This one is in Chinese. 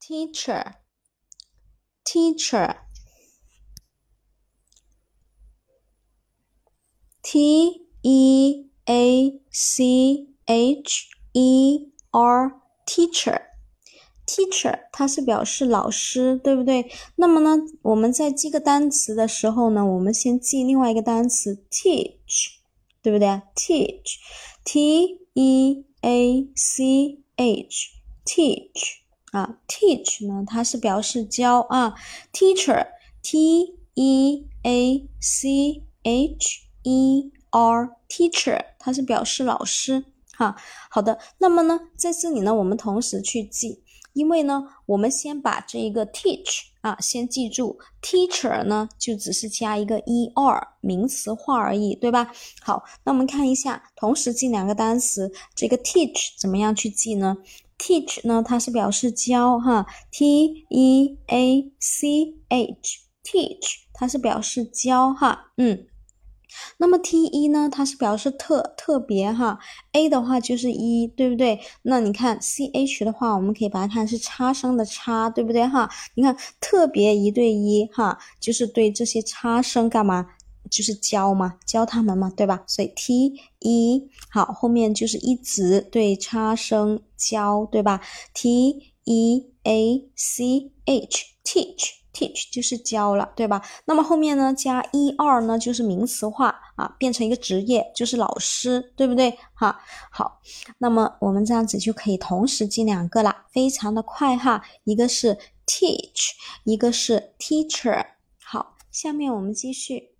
teacher teacher T E A C H E R teacher teacher 它是表示老师，对不对？那么呢，我们在记个单词的时候呢，我们先记另外一个单词 teach，对不对？teach T E A C H teach 啊，teach 呢，它是表示教啊，teacher T E A C H E R teacher 它是表示老师哈。好的，那么呢，在这里呢，我们同时去记，因为呢，我们先把这一个 teach 啊，先记住，teacher 呢就只是加一个 e r 名词化而已，对吧？好，那我们看一下，同时记两个单词，这个 teach 怎么样去记呢？teach 呢，它是表示教哈，t e a c h，teach 它是表示教哈，嗯，那么 t 一呢，它是表示特特别哈，a 的话就是一，对不对？那你看 c h 的话，我们可以把它看是差生的差，对不对哈？你看特别一对一哈，就是对这些差生干嘛？就是教嘛，教他们嘛，对吧？所以 t e 好，后面就是一直对差生教，对吧？t e a c h teach teach 就是教了，对吧？那么后面呢加 e r 呢就是名词化啊，变成一个职业，就是老师，对不对？哈，好，那么我们这样子就可以同时记两个了，非常的快哈，一个是 teach，一个是 teacher。好，下面我们继续。